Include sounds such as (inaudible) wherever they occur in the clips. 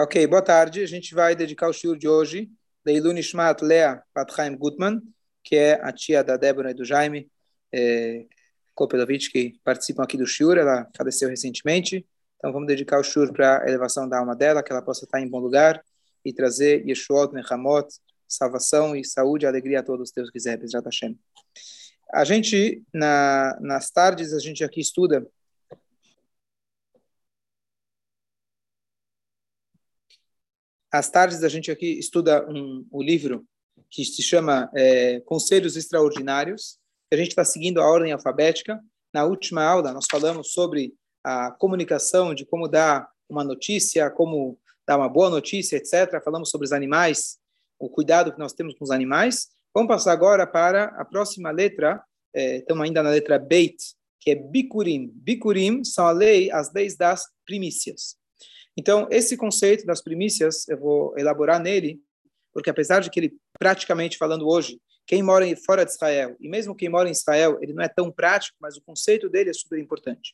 Ok, boa tarde. A gente vai dedicar o shiur de hoje da Ilun Ishmat Lea Patchaim Gutman, que é a tia da Débora e do Jaime é, Kopelovich, que participam aqui do shiur. Ela faleceu recentemente, então vamos dedicar o shiur para a elevação da alma dela, que ela possa estar em bom lugar e trazer Yeshuot, Nechamot, salvação e saúde e alegria a todos os teus quiseres, Bezrat Hashem. A gente, na, nas tardes, a gente aqui estuda às tardes a gente aqui estuda um, um livro que se chama é, Conselhos Extraordinários. A gente está seguindo a ordem alfabética. Na última aula nós falamos sobre a comunicação, de como dar uma notícia, como dar uma boa notícia, etc. Falamos sobre os animais, o cuidado que nós temos com os animais. Vamos passar agora para a próxima letra. É, estamos ainda na letra Beit, que é Bikurim. Bikurim são lei, as leis das primícias. Então, esse conceito das primícias, eu vou elaborar nele, porque apesar de que ele, praticamente falando hoje, quem mora fora de Israel, e mesmo quem mora em Israel, ele não é tão prático, mas o conceito dele é super importante.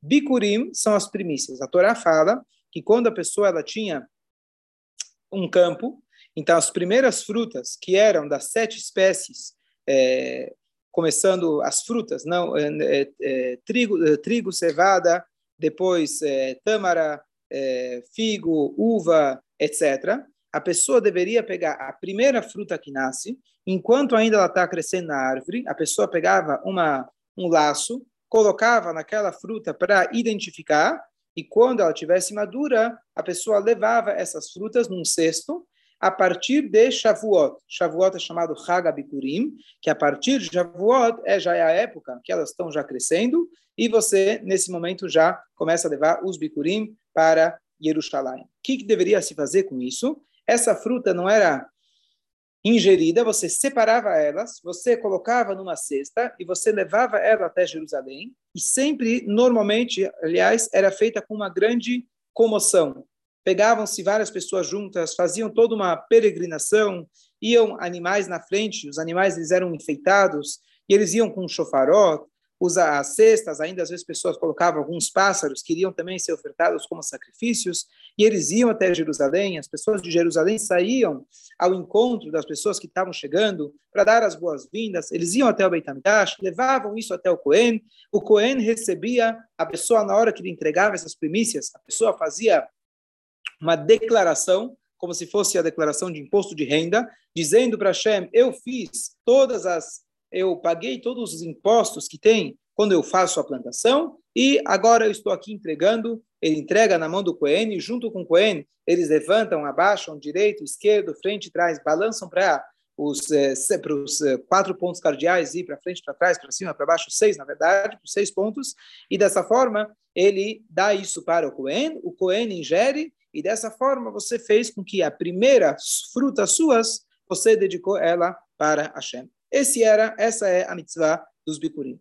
Bikurim são as primícias. A Torá fala que quando a pessoa ela tinha um campo, então as primeiras frutas que eram das sete espécies, é, começando as frutas, não é, é, é trigo, é, trigo, cevada, depois é, tâmara, é, figo, uva, etc., a pessoa deveria pegar a primeira fruta que nasce, enquanto ainda ela está crescendo na árvore, a pessoa pegava uma, um laço, colocava naquela fruta para identificar, e quando ela tivesse madura, a pessoa levava essas frutas num cesto, a partir de Shavuot. Shavuot é chamado Hagabikurim, que a partir de Shavuot é, já é a época que elas estão já crescendo, e você, nesse momento, já começa a levar os Bikurim para Jerusalém. O que, que deveria se fazer com isso? Essa fruta não era ingerida, você separava elas, você colocava numa cesta e você levava ela até Jerusalém. E sempre, normalmente, aliás, era feita com uma grande comoção. Pegavam-se várias pessoas juntas, faziam toda uma peregrinação, iam animais na frente, os animais eles eram enfeitados, e eles iam com um chofaró, usa as cestas, ainda às vezes pessoas colocavam alguns pássaros que iriam também ser ofertados como sacrifícios, e eles iam até Jerusalém, as pessoas de Jerusalém saíam ao encontro das pessoas que estavam chegando para dar as boas-vindas, eles iam até o Beit HaMikdash, levavam isso até o Cohen, o Cohen recebia a pessoa na hora que lhe entregava essas primícias, a pessoa fazia uma declaração, como se fosse a declaração de imposto de renda, dizendo para Hashem, eu fiz todas as eu paguei todos os impostos que tem quando eu faço a plantação e agora eu estou aqui entregando. Ele entrega na mão do Cohen e junto com o Cohen eles levantam, abaixam, direito, esquerdo, frente, trás, balançam para os, eh, os eh, quatro pontos cardeais e para frente, para trás, para cima, para baixo, seis, na verdade, seis pontos, e dessa forma ele dá isso para o Cohen, o Cohen ingere, e dessa forma você fez com que a primeira fruta suas, você dedicou ela para Hashem. Esse era, essa é a mitzvah dos bikurim.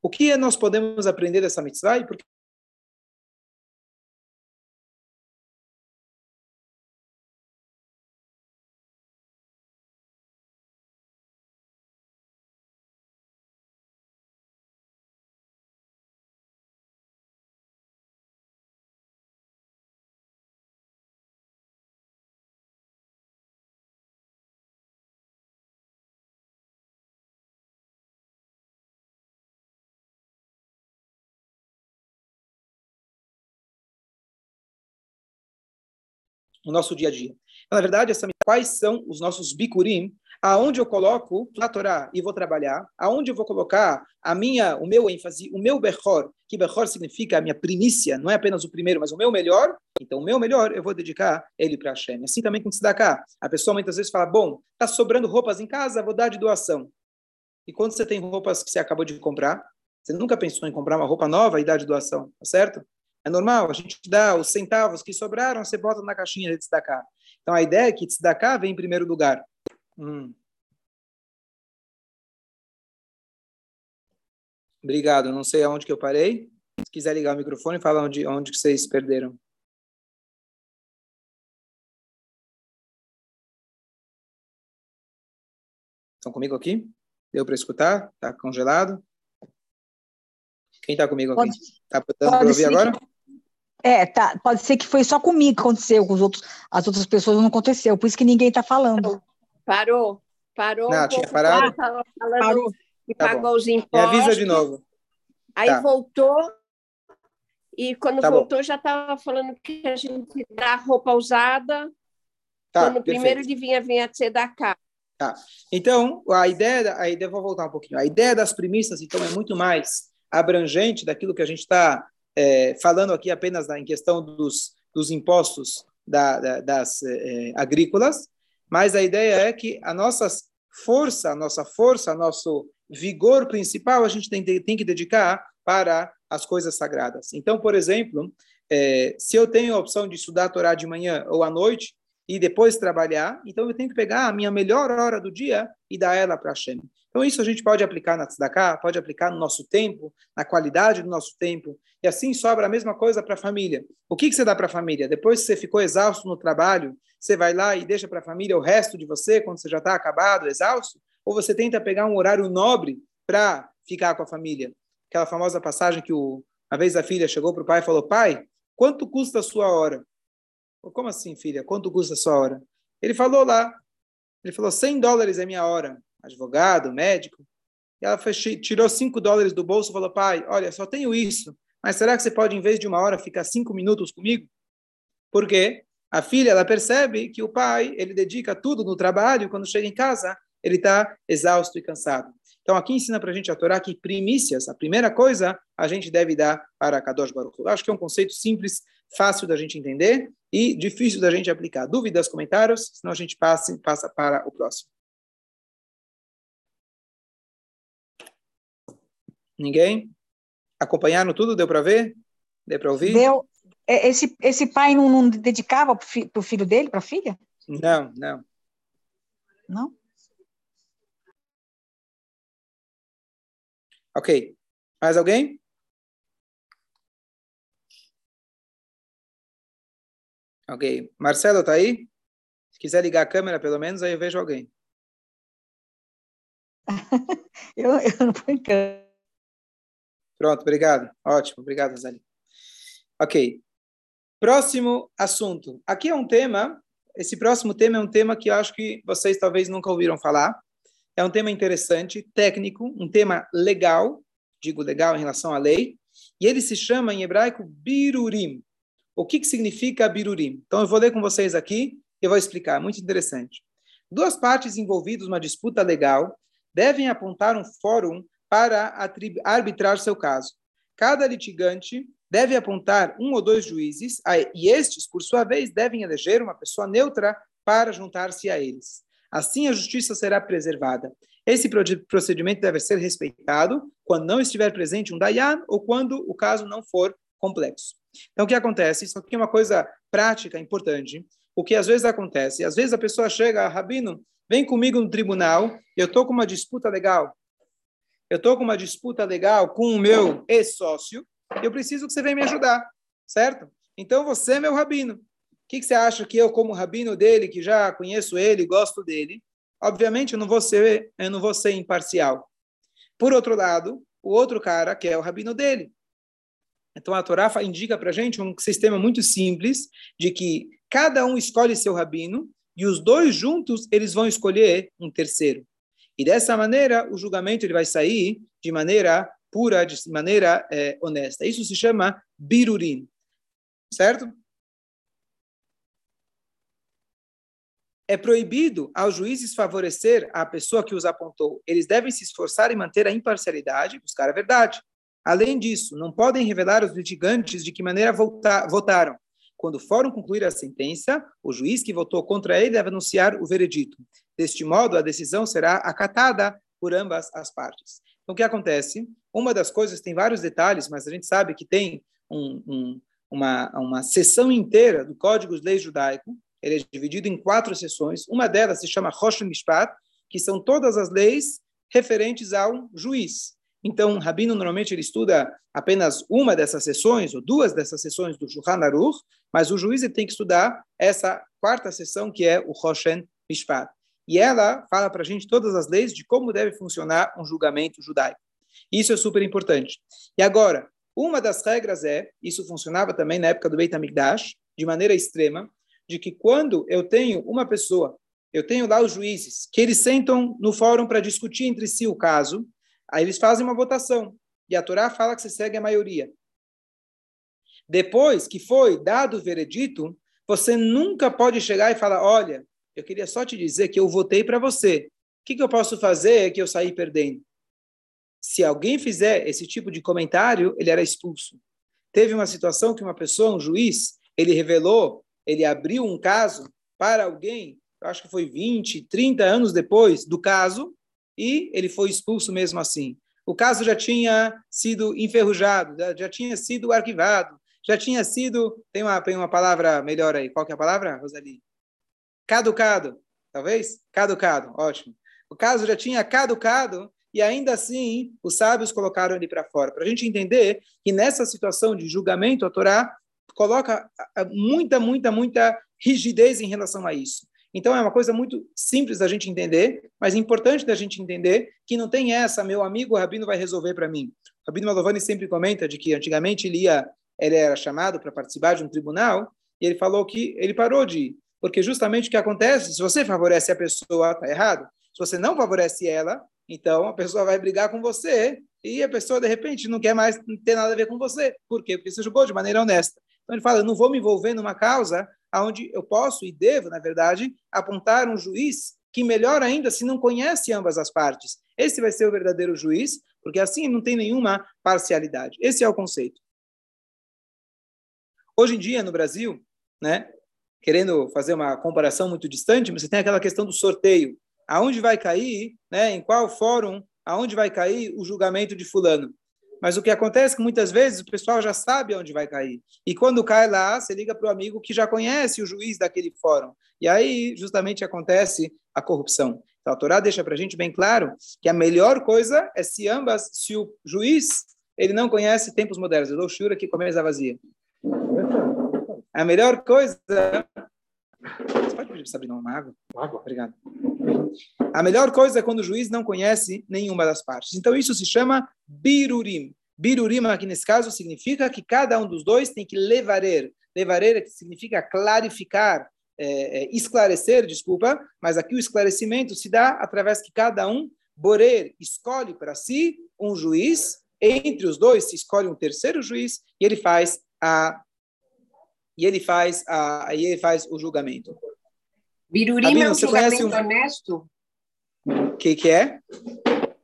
O que nós podemos aprender dessa mitzvah e por no nosso dia a dia. Então, na verdade, essa, quais são os nossos bikurim, aonde eu coloco a Torá e vou trabalhar, aonde eu vou colocar a minha, o meu ênfase, o meu bechor, que bechor significa a minha primícia, não é apenas o primeiro, mas o meu melhor, então o meu melhor eu vou dedicar ele para Hashem. Assim também com tzedakah. A pessoa muitas vezes fala, bom, tá sobrando roupas em casa, vou dar de doação. E quando você tem roupas que você acabou de comprar, você nunca pensou em comprar uma roupa nova e dar de doação, tá certo? É normal, a gente dá os centavos que sobraram, você bota na caixinha de tzedakah. Então a ideia é que tzedakah vem em primeiro lugar. Hum. Obrigado, não sei aonde que eu parei. Se quiser ligar o microfone, fala onde, onde que vocês perderam. Estão comigo aqui? Deu para escutar? Está congelado? Quem está comigo aqui? Está podendo ouvir agora? É, tá. Pode ser que foi só comigo que aconteceu, com os outros, as outras pessoas não aconteceu, por isso que ninguém está falando. Parou, parou. Não, um tinha parado? Estava falando parou. que tá pagou bom. os impostos. Me avisa de novo. Aí tá. voltou, e quando tá voltou bom. já estava falando que a gente dá roupa usada. Tá, quando primeiro de vinha, vinha a da cá. Tá. Então, a ideia, a ideia, vou voltar um pouquinho. A ideia das primícias, então, é muito mais abrangente daquilo que a gente está é, falando aqui apenas na, em questão dos, dos impostos da, da, das é, agrícolas, mas a ideia é que a nossa força, a nossa força, nosso vigor principal a gente tem, tem que dedicar para as coisas sagradas. Então, por exemplo, é, se eu tenho a opção de estudar a Torá de manhã ou à noite e depois trabalhar, então eu tenho que pegar a minha melhor hora do dia e dar ela para Hashem. Então, isso a gente pode aplicar na Tzedakah, pode aplicar no nosso tempo, na qualidade do nosso tempo, e assim sobra a mesma coisa para a família. O que, que você dá para a família? Depois que você ficou exausto no trabalho, você vai lá e deixa para a família o resto de você, quando você já está acabado, exausto? Ou você tenta pegar um horário nobre para ficar com a família? Aquela famosa passagem que o, uma vez a filha chegou para o pai e falou: Pai, quanto custa a sua hora? Como assim, filha? Quanto custa a sua hora? Ele falou lá, ele falou: 100 dólares é minha hora advogado, médico. E ela tirou cinco dólares do bolso e falou: pai, olha, só tenho isso, mas será que você pode, em vez de uma hora, ficar cinco minutos comigo? Por quê? A filha, ela percebe que o pai, ele dedica tudo no trabalho, quando chega em casa, ele está exausto e cansado. Então, aqui ensina para a gente a Torá que primícias, a primeira coisa, a gente deve dar para Kadosh Baruch Hu. Acho que é um conceito simples, fácil da gente entender e difícil da gente aplicar. Dúvidas, comentários? Senão a gente passa, passa para o próximo. Ninguém? Acompanharam tudo? Deu para ver? Deu para ouvir? Deu. É, esse, esse pai não, não dedicava para o filho dele, para a filha? Não, não. Não? Ok. Mais alguém? Ok. Marcelo, tá aí? Se quiser ligar a câmera, pelo menos, aí eu vejo alguém. (laughs) eu, eu não ponho câmera. Pronto, obrigado. Ótimo, obrigado, Zali. Ok. Próximo assunto. Aqui é um tema, esse próximo tema é um tema que eu acho que vocês talvez nunca ouviram falar. É um tema interessante, técnico, um tema legal, digo legal em relação à lei, e ele se chama em hebraico birurim. O que, que significa birurim? Então eu vou ler com vocês aqui e vou explicar, muito interessante. Duas partes envolvidas numa disputa legal devem apontar um fórum para arbitrar seu caso. Cada litigante deve apontar um ou dois juízes, e estes, por sua vez, devem eleger uma pessoa neutra para juntar-se a eles. Assim, a justiça será preservada. Esse procedimento deve ser respeitado quando não estiver presente um Dayan ou quando o caso não for complexo. Então, o que acontece? Isso aqui é uma coisa prática, importante. O que às vezes acontece? Às vezes a pessoa chega, Rabino, vem comigo no tribunal, eu estou com uma disputa legal eu estou com uma disputa legal com o meu ex-sócio, eu preciso que você venha me ajudar, certo? Então você é meu rabino. O que, que você acha que eu, como rabino dele, que já conheço ele, gosto dele, obviamente eu não vou ser, eu não vou ser imparcial. Por outro lado, o outro cara que é o rabino dele. Então a Torá indica para gente um sistema muito simples de que cada um escolhe seu rabino e os dois juntos eles vão escolher um terceiro. E dessa maneira, o julgamento ele vai sair de maneira pura, de maneira é, honesta. Isso se chama birurim. Certo? É proibido aos juízes favorecer a pessoa que os apontou. Eles devem se esforçar em manter a imparcialidade e buscar a verdade. Além disso, não podem revelar os litigantes de que maneira votaram, quando o fórum concluir a sentença, o juiz que votou contra ele deve anunciar o veredito. Deste modo, a decisão será acatada por ambas as partes. Então, o que acontece? Uma das coisas tem vários detalhes, mas a gente sabe que tem um, um, uma, uma seção inteira do Código de Lei Judaico. Ele é dividido em quatro seções. Uma delas se chama Rosh Mishpat, que são todas as leis referentes ao juiz. Então, um rabino normalmente ele estuda apenas uma dessas sessões ou duas dessas sessões do Shulchan Aruch, mas o juiz tem que estudar essa quarta sessão que é o Roshen Mishpat. E ela fala para a gente todas as leis de como deve funcionar um julgamento judaico. Isso é super importante. E agora, Uma das regras é, isso funcionava também na época do Beit HaMikdash, de maneira extrema, de que quando eu tenho uma pessoa, eu tenho lá os juízes, que eles sentam no fórum para discutir entre si o caso, aí eles fazem uma votação, e a Torá fala que você segue a maioria. Depois que foi dado o veredito, você nunca pode chegar e falar: olha, eu queria só te dizer que eu votei para você. O que, que eu posso fazer que eu saí perdendo? Se alguém fizer esse tipo de comentário, ele era expulso. Teve uma situação que uma pessoa, um juiz, ele revelou, ele abriu um caso para alguém, eu acho que foi 20, 30 anos depois do caso, e ele foi expulso mesmo assim. O caso já tinha sido enferrujado, já tinha sido arquivado, já tinha sido. Tem uma, tem uma palavra melhor aí. Qual que é a palavra, Rosali? Caducado, talvez? Caducado, ótimo. O caso já tinha caducado e ainda assim os sábios colocaram ele para fora. Para a gente entender que nessa situação de julgamento, a Torá coloca muita, muita, muita rigidez em relação a isso. Então é uma coisa muito simples da gente entender, mas importante da gente entender que não tem essa, meu amigo o Rabino vai resolver para mim. O Rabino Malovani sempre comenta de que antigamente ele ia ele era chamado para participar de um tribunal e ele falou que ele parou de ir, porque justamente o que acontece, se você favorece a pessoa, está errado. Se você não favorece ela, então a pessoa vai brigar com você e a pessoa, de repente, não quer mais ter nada a ver com você. Por quê? Porque você julgou de maneira honesta. Então ele fala, eu não vou me envolver numa causa onde eu posso e devo, na verdade, apontar um juiz que melhor ainda se não conhece ambas as partes. Esse vai ser o verdadeiro juiz, porque assim não tem nenhuma parcialidade. Esse é o conceito. Hoje em dia, no Brasil, né, querendo fazer uma comparação muito distante, você tem aquela questão do sorteio. Aonde vai cair, né, em qual fórum, aonde vai cair o julgamento de fulano. Mas o que acontece é que muitas vezes o pessoal já sabe onde vai cair. E quando cai lá, você liga para o amigo que já conhece o juiz daquele fórum. E aí, justamente, acontece a corrupção. Então, a Torá deixa para a gente bem claro que a melhor coisa é se ambas, se o juiz ele não conhece tempos modernos. Eu dou shura aqui com a mesa vazia. A melhor coisa. Você pode pedir para Sabrina uma água? Água. Obrigado. A melhor coisa é quando o juiz não conhece nenhuma das partes. Então, isso se chama birurim. Birurim, aqui nesse caso, significa que cada um dos dois tem que levarer. Levarer significa clarificar, é, é, esclarecer, desculpa, mas aqui o esclarecimento se dá através que cada um, Borer, escolhe para si um juiz, entre os dois se escolhe um terceiro juiz, e ele faz a e ele faz a aí ele faz o julgamento. Birurim é um julgamento um... honesto? O que, que é?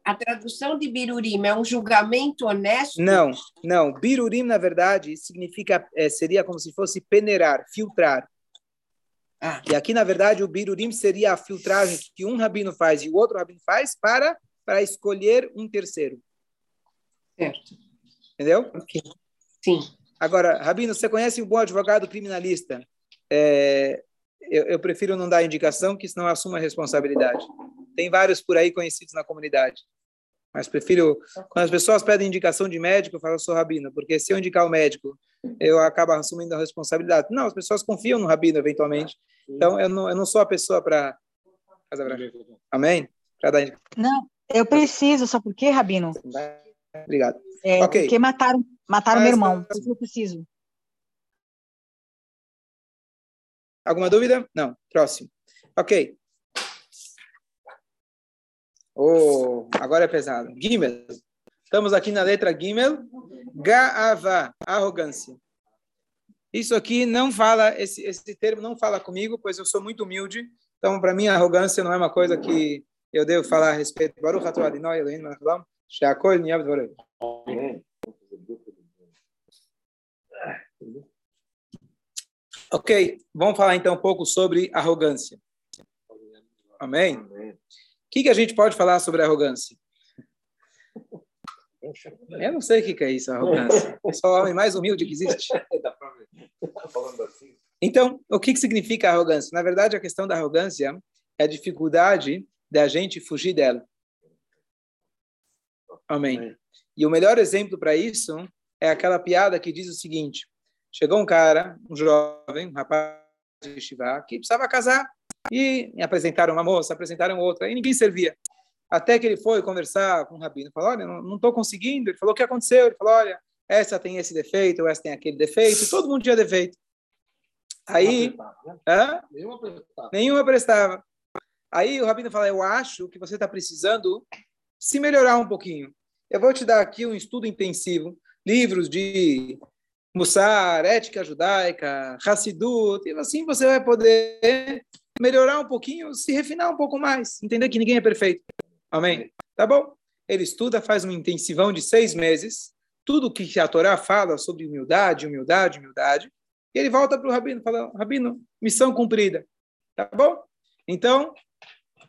A tradução de birurim é um julgamento honesto? Não, não. Birurim, na verdade, significa é, seria como se fosse peneirar, filtrar. Ah. E aqui, na verdade, o birurim seria a filtragem que um rabino faz e o outro rabino faz para, para escolher um terceiro. Certo. Entendeu? Ok. Sim. Agora, Rabino, você conhece um bom advogado criminalista? É, eu, eu, prefiro não dar indicação, que senão assuma a responsabilidade. Tem vários por aí conhecidos na comunidade. Mas prefiro, quando as pessoas pedem indicação de médico, eu falo, eu sou rabino, porque se eu indicar o médico, eu acabo assumindo a responsabilidade. Não, as pessoas confiam no rabino, eventualmente. Então, eu não, eu não sou a pessoa para. Amém? Para dar indicação. Não, eu preciso, sabe por quê, rabino? Obrigado. É, okay. Porque mataram, Mataram meu irmão, eu não preciso. Alguma dúvida? Não. Próximo. Ok. Oh, agora é pesado. Gimel. Estamos aqui na letra Gimel. Gaava, arrogância. Isso aqui não fala, esse, esse termo não fala comigo, pois eu sou muito humilde. Então, para mim, arrogância não é uma coisa que eu devo falar a respeito. Baruch atolad Elohim, Amém. Ok, vamos falar então um pouco sobre arrogância. Amém? O que, que a gente pode falar sobre arrogância? Eu não sei o que, que é isso, arrogância. É só o homem mais humilde que existe. Então, o que, que significa arrogância? Na verdade, a questão da arrogância é a dificuldade da gente fugir dela. Amém. E o melhor exemplo para isso é aquela piada que diz o seguinte: chegou um cara, um jovem, um rapaz de Shiva, que precisava casar e apresentaram uma moça, apresentaram outra, e ninguém servia. Até que ele foi conversar com o rabino, falou: Olha, não estou conseguindo. Ele falou: O que aconteceu? Ele falou: Olha, essa tem esse defeito, essa tem aquele defeito, todo mundo tinha defeito. Aí, né? nenhuma, prestava. nenhuma prestava. Aí o Rabino fala, eu acho que você está precisando se melhorar um pouquinho. Eu vou te dar aqui um estudo intensivo, livros de Mussar, ética judaica, Hassidut, e assim você vai poder melhorar um pouquinho, se refinar um pouco mais, entender que ninguém é perfeito. Amém? Tá bom? Ele estuda, faz um intensivão de seis meses, tudo que a Torá fala sobre humildade, humildade, humildade, e ele volta para o Rabino, fala, Rabino, missão cumprida. Tá bom? Então,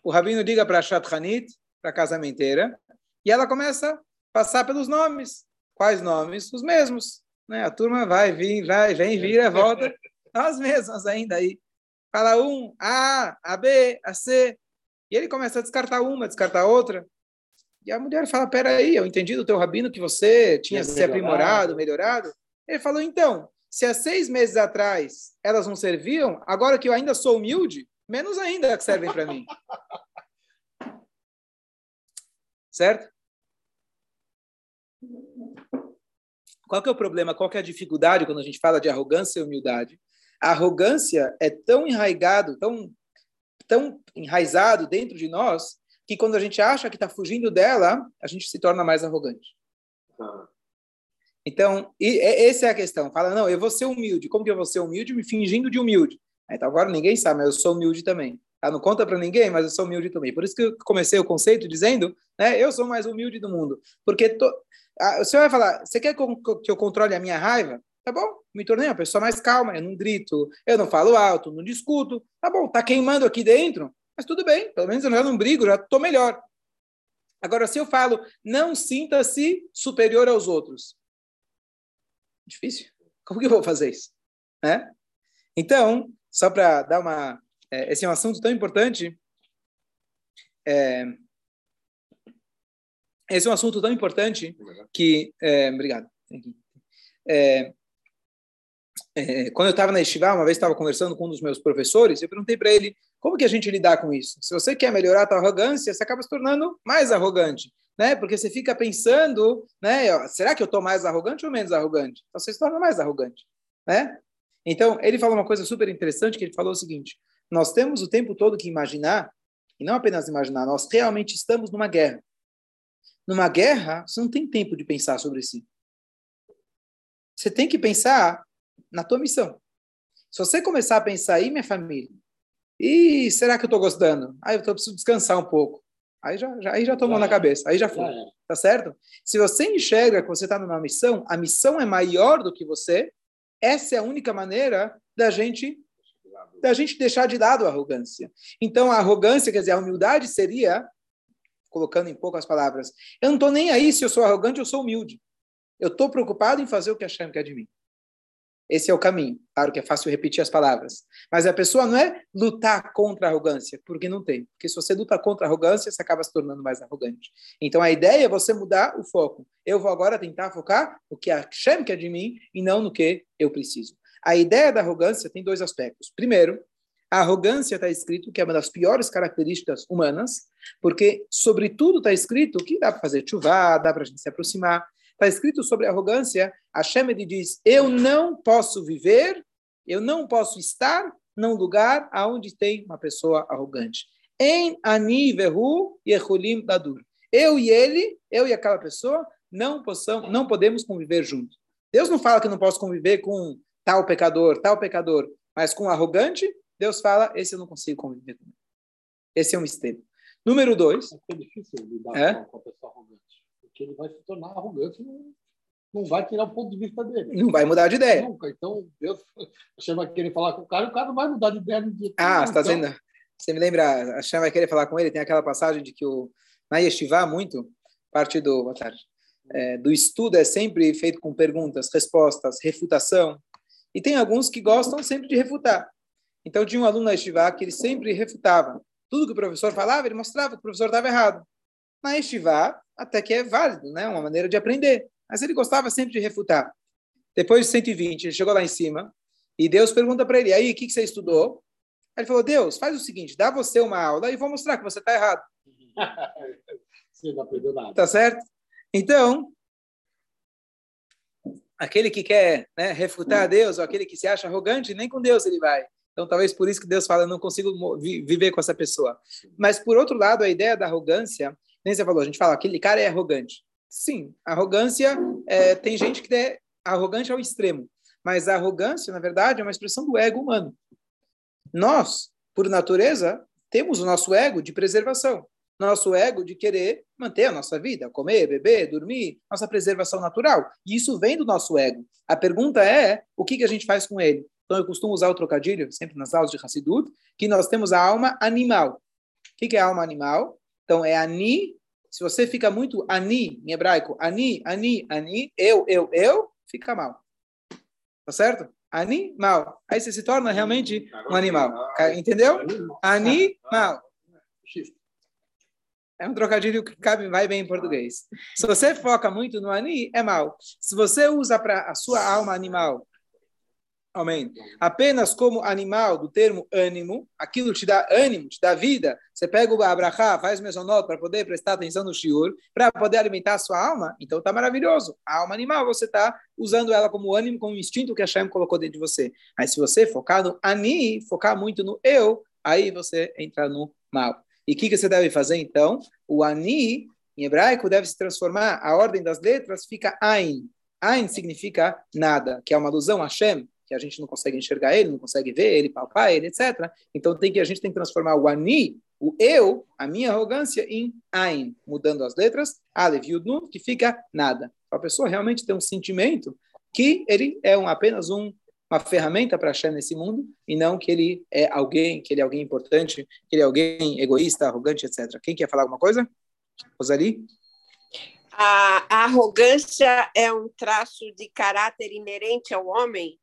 o Rabino liga para a Shatranit, para a casamenteira, e ela começa a passar pelos nomes. Quais nomes? Os mesmos. Né? A turma vai, vem, vai, vem, vira, volta. (laughs) As mesmas ainda aí. Fala um, A, A, B, A, C. E ele começa a descartar uma, descartar outra. E a mulher fala: Peraí, eu entendi do teu rabino que você tinha se aprimorado, melhorado. Ele falou: Então, se há seis meses atrás elas não serviam, agora que eu ainda sou humilde, menos ainda que servem para mim. (laughs) Certo? Qual que é o problema? Qual que é a dificuldade quando a gente fala de arrogância e humildade? A arrogância é tão enraigado, tão, tão enraizado dentro de nós, que quando a gente acha que está fugindo dela, a gente se torna mais arrogante. Então, e, essa é a questão. Fala, não, eu vou ser humilde. Como que eu vou ser humilde? Me fingindo de humilde. Então, agora ninguém sabe, mas eu sou humilde também. Tá? Não conta para ninguém, mas eu sou humilde também. Por isso que eu comecei o conceito dizendo, né, eu sou mais humilde do mundo. Porque to... ah, você vai falar, você quer que eu controle a minha raiva? Tá bom, me tornei uma pessoa mais calma, eu não grito, eu não falo alto, não discuto. Tá bom, tá queimando aqui dentro, mas tudo bem, pelo menos eu já não brigo, já estou melhor. Agora, se eu falo, não sinta-se superior aos outros, Difícil. Como que eu vou fazer isso? Né? Então, só para dar uma... É, esse é um assunto tão importante. É, esse é um assunto tão importante que... É, obrigado. É, é, quando eu estava na Yeshiva, uma vez estava conversando com um dos meus professores, eu perguntei para ele como que a gente lidar com isso. Se você quer melhorar a tua arrogância, você acaba se tornando mais arrogante né? Porque você fica pensando, né? Será que eu estou mais arrogante ou menos arrogante? Então você se torna mais arrogante, né? Então ele falou uma coisa super interessante que ele falou o seguinte: nós temos o tempo todo que imaginar e não apenas imaginar, nós realmente estamos numa guerra. Numa guerra, você não tem tempo de pensar sobre si. Você tem que pensar na tua missão. Se você começar a pensar aí, minha família, e será que eu estou gostando? Ah, eu preciso descansar um pouco. Aí já, já, aí já tomou na cabeça, aí já foi. É. Tá certo? Se você enxerga que você está numa missão, a missão é maior do que você, essa é a única maneira da gente da gente deixar de lado a arrogância. Então, a arrogância, quer dizer, a humildade seria, colocando em poucas palavras, eu não estou nem aí se eu sou arrogante ou sou humilde. Eu estou preocupado em fazer o que a Shem quer de mim. Esse é o caminho. Claro que é fácil repetir as palavras. Mas a pessoa não é lutar contra a arrogância, porque não tem. Porque se você luta contra a arrogância, você acaba se tornando mais arrogante. Então a ideia é você mudar o foco. Eu vou agora tentar focar no que a Shem quer de mim e não no que eu preciso. A ideia da arrogância tem dois aspectos. Primeiro, a arrogância está escrito que é uma das piores características humanas, porque sobre tudo está escrito que dá para fazer chuva, dá para a gente se aproximar, está escrito sobre arrogância, Hashem ele diz: Eu não posso viver, eu não posso estar num lugar onde tem uma pessoa arrogante. Em ani vehu yehulim dadur. Eu e ele, eu e aquela pessoa, não possamos, não podemos conviver juntos. Deus não fala que não posso conviver com tal pecador, tal pecador, mas com arrogante, Deus fala: esse eu não consigo conviver com ele. Esse é um mistério. Número dois. É difícil lidar é? com a pessoa arrogante que ele vai se tornar arrogante não, não vai tirar o ponto de vista dele. Não vai mudar de ideia. Nunca. Então, Deus, você vai querer falar com o cara e o cara não vai mudar de ideia no dia. Ah, você está então... dizendo. Você me lembra, a Shem vai querer falar com ele, tem aquela passagem de que o, na Yeshiva, muito, parte do, boa tarde, é, do estudo é sempre feito com perguntas, respostas, refutação. E tem alguns que gostam sempre de refutar. Então, tinha um aluno na Yeshiva que ele sempre refutava. Tudo que o professor falava, ele mostrava que o professor estava errado. Na Yeshiva, até que é válido, né? Uma maneira de aprender. Mas ele gostava sempre de refutar. Depois de 120, ele chegou lá em cima e Deus pergunta para ele: aí, o que, que você estudou? Ele falou: Deus, faz o seguinte, dá você uma aula e vou mostrar que você está errado. (laughs) Você não aprendeu nada. Tá certo? Então, aquele que quer né, refutar Deus, ou aquele que se acha arrogante, nem com Deus ele vai. Então, talvez por isso que Deus fala, não consigo viver com essa pessoa. Mas, por outro lado, a ideia da arrogância, nem você falou, a gente fala, aquele cara é arrogante. Sim, arrogância, é, tem gente que é arrogante ao extremo. Mas a arrogância, na verdade, é uma expressão do ego humano. Nós, por natureza, temos o nosso ego de preservação. Nosso ego de querer manter a nossa vida, comer, beber, dormir, nossa preservação natural. E isso vem do nosso ego. A pergunta é, o que, que a gente faz com ele? Então, eu costumo usar o trocadilho, sempre nas aulas de Hassidut, que nós temos a alma animal. O que, que é a alma animal? Então, é ani. Se você fica muito ani, em hebraico, ani, ani, ani, eu, eu, eu, fica mal. Tá certo? Animal. Aí você se torna realmente um animal. Entendeu? Animal. É um trocadilho que cabe, vai bem em português. Se você foca muito no ani, é mal. Se você usa para a sua alma animal Amém. Apenas como animal, do termo ânimo, aquilo te dá ânimo, te dá vida. Você pega o abrahá, faz o mesonot para poder prestar atenção no shiur, para poder alimentar a sua alma, então está maravilhoso. A alma animal, você está usando ela como ânimo, como instinto que a Shem colocou dentro de você. Mas se você focar no ani, focar muito no eu, aí você entra no mal. E o que, que você deve fazer então? O ani, em hebraico, deve se transformar, a ordem das letras fica ain. Ain significa nada, que é uma alusão a Shem, que a gente não consegue enxergar ele, não consegue ver ele, palpar ele, etc. Então tem que a gente tem que transformar o ani, o eu, a minha arrogância, em ain, mudando as letras, alev nun, que fica nada. A pessoa realmente tem um sentimento que ele é um, apenas um, uma ferramenta para achar nesse mundo e não que ele é alguém, que ele é alguém importante, que ele é alguém egoísta, arrogante, etc. Quem quer falar alguma coisa? Rosali? A, a arrogância é um traço de caráter inerente ao homem?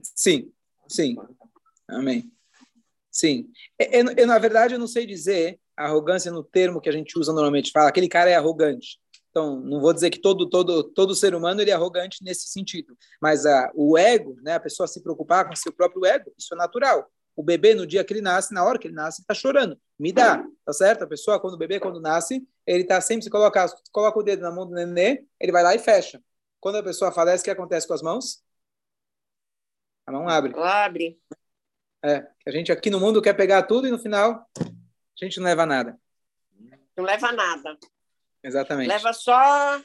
Sim, sim. Amém. Sim. Eu, eu, na verdade, eu não sei dizer arrogância no termo que a gente usa normalmente. Fala, aquele cara é arrogante. Então, não vou dizer que todo, todo, todo ser humano ele é arrogante nesse sentido. Mas a, o ego, né, a pessoa se preocupar com seu próprio ego, isso é natural. O bebê, no dia que ele nasce, na hora que ele nasce, está chorando. Me dá, tá certo? A pessoa, quando o bebê, quando nasce, ele está sempre, se coloca, coloca o dedo na mão do nenê, ele vai lá e fecha. Quando a pessoa falece, o que acontece com as mãos? A mão abre. Abre. É, a gente aqui no mundo quer pegar tudo e no final a gente não leva nada. Não leva nada. Exatamente. Leva só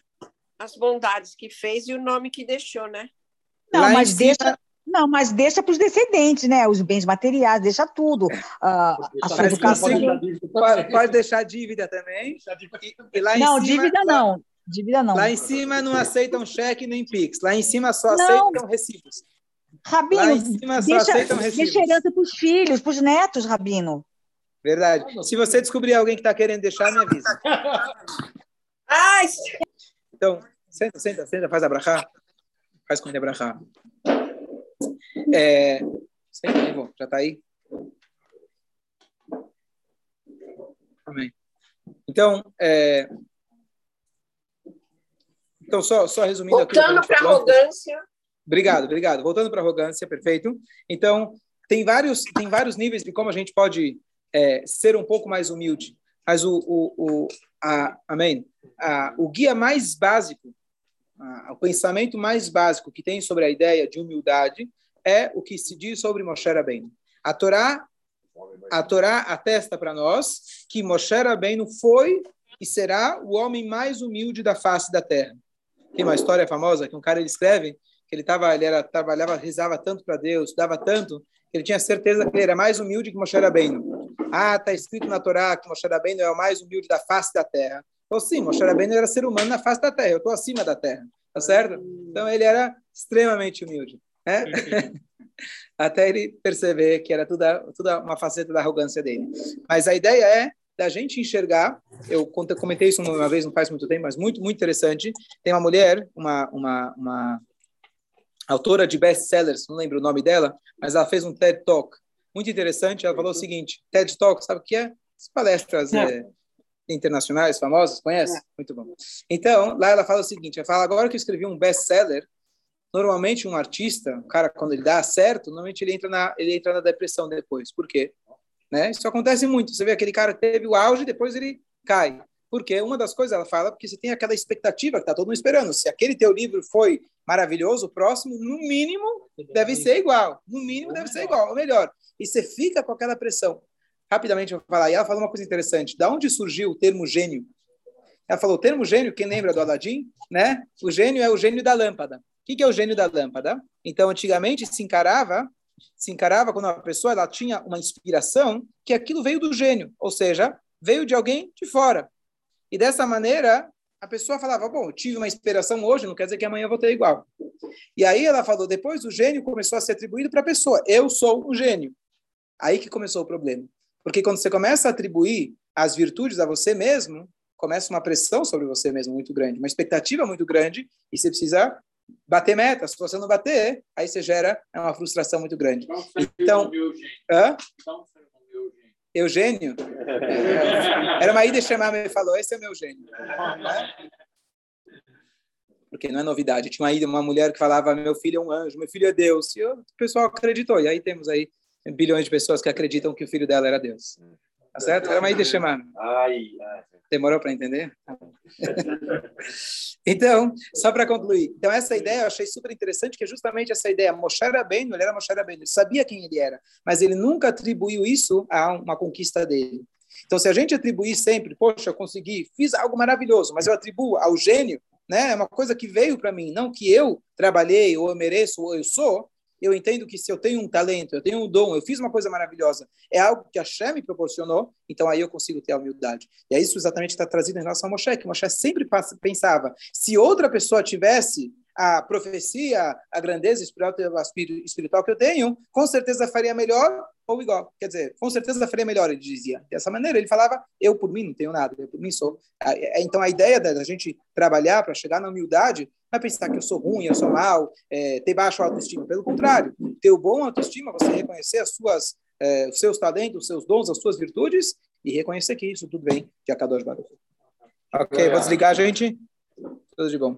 as bondades que fez e o nome que deixou, né? Não, Lá mas deixa, cima... não, mas deixa para os descendentes, né? Os bens materiais, deixa tudo. Uh, a sua educação. Pode, pode, deixar dívida também. E, lá não, cima, dívida lá, não. Dívida não. Lá em cima não aceitam cheque nem Pix. Lá em cima só não. aceitam recibos. Rabino, deixa, deixa herança para os filhos, para os netos, Rabino. Verdade. Se você descobrir alguém que está querendo deixar, me avisa. (laughs) Ai! Então, senta, senta, senta, faz abrahá. Faz com ele abrahá. É, senta aí, bom, já está aí? Amém. Então, é, então só, só resumindo Voltando para a arrogância. Obrigado, obrigado. Voltando para a arrogância, perfeito. Então, tem vários, tem vários níveis de como a gente pode é, ser um pouco mais humilde. Mas o, o, o a, amém. A, o guia mais básico, a, o pensamento mais básico que tem sobre a ideia de humildade é o que se diz sobre Moshe Rabbeinu. A Torá, a Torá atesta para nós que Moshe Rabbeinu foi e será o homem mais humilde da face da terra. Tem uma história famosa que um cara ele escreve que ele tava, ele era trabalhava, rezava tanto para Deus, dava tanto, que ele tinha certeza que ele era mais humilde que Moshe Rabbeinu. Ah, está escrito na Torá que Moshe Rabbeinu é o mais humilde da face da terra. Então, sim, Moshe Rabbeinu era ser humano na face da terra, eu estou acima da terra, tá certo? Então, ele era extremamente humilde, né? (laughs) Até ele perceber que era tudo, tudo uma faceta da arrogância dele. Mas a ideia é da gente enxergar, eu comentei isso uma vez, não faz muito tempo, mas muito, muito interessante. Tem uma mulher, uma, uma, uma autora de best-sellers, não lembro o nome dela, mas ela fez um TED Talk muito interessante. Ela falou o seguinte: TED Talk, sabe o que é? As palestras é, internacionais famosas, conhece? É. Muito bom. Então, lá ela fala o seguinte: ela fala, agora que eu escrevi um best-seller, normalmente um artista, um cara, quando ele dá certo, normalmente ele entra na, ele entra na depressão depois. Por quê? Né? Isso acontece muito. Você vê aquele cara que teve o auge, depois ele cai. Porque uma das coisas ela fala porque você tem aquela expectativa que está todo mundo esperando. Se aquele teu livro foi maravilhoso, o próximo, no mínimo, deve ser igual. No mínimo, deve ser igual, ou melhor. E você fica com aquela pressão. Rapidamente eu vou falar. E ela falou uma coisa interessante. Da onde surgiu o termo gênio? Ela falou, o termo gênio, quem lembra do Aladim? Né? O gênio é o gênio da lâmpada. O que é o gênio da lâmpada? Então, antigamente se encarava, se encarava quando uma pessoa ela tinha uma inspiração, que aquilo veio do gênio, ou seja, veio de alguém de fora. E dessa maneira, a pessoa falava: Bom, eu tive uma inspiração hoje, não quer dizer que amanhã eu vou ter igual. E aí ela falou: depois o gênio começou a ser atribuído para a pessoa. Eu sou um gênio. Aí que começou o problema. Porque quando você começa a atribuir as virtudes a você mesmo, começa uma pressão sobre você mesmo muito grande, uma expectativa muito grande, e você precisa bater meta. Se você não bater, aí você gera uma frustração muito grande. Então, hã? Eugênio? (laughs) Era uma ida chamar e falou: Esse é meu gênio. Porque não é novidade. Tinha uma ida, uma mulher que falava: Meu filho é um anjo, meu filho é Deus. E o pessoal acreditou. E aí temos aí bilhões de pessoas que acreditam que o filho dela era Deus. Tá certo? Era uma ida chamar. Demorou para entender? então, só para concluir. Então, essa ideia eu achei super interessante, que é justamente essa ideia. Moshe Rabbeinu, ele era Moshe Rabbeinu, ele sabia quem ele era, mas ele nunca atribuiu isso a uma conquista dele. Então, se a gente atribuir sempre, poxa, eu consegui, fiz algo maravilhoso, mas eu atribuo ao gênio, né? É uma coisa que veio para mim, não que eu trabalhei, ou eu mereço, ou eu sou, eu entendo que se eu tenho um talento, eu tenho um dom, eu fiz uma coisa maravilhosa, é algo que a Shem me proporcionou, então aí eu consigo ter a humildade. E é isso exatamente está trazido em relação a Moshe, que Moshe sempre pensava, se outra pessoa tivesse a profecia, a grandeza espiritual que eu tenho, com certeza faria melhor ou igual. Quer dizer, com certeza faria melhor, ele dizia. Dessa maneira, ele falava, eu por mim não tenho nada, eu por mim sou. É, então, a ideia da gente trabalhar para chegar na humildade não é pensar que eu sou ruim, eu sou mal, é, ter baixa autoestima. Pelo contrário, ter o bom autoestima, você reconhecer as suas, é, os seus talentos, os seus dons, as suas virtudes e reconhecer que isso tudo vem de Akadosh Baruch. Ok, vou desligar, gente. Tudo de bom.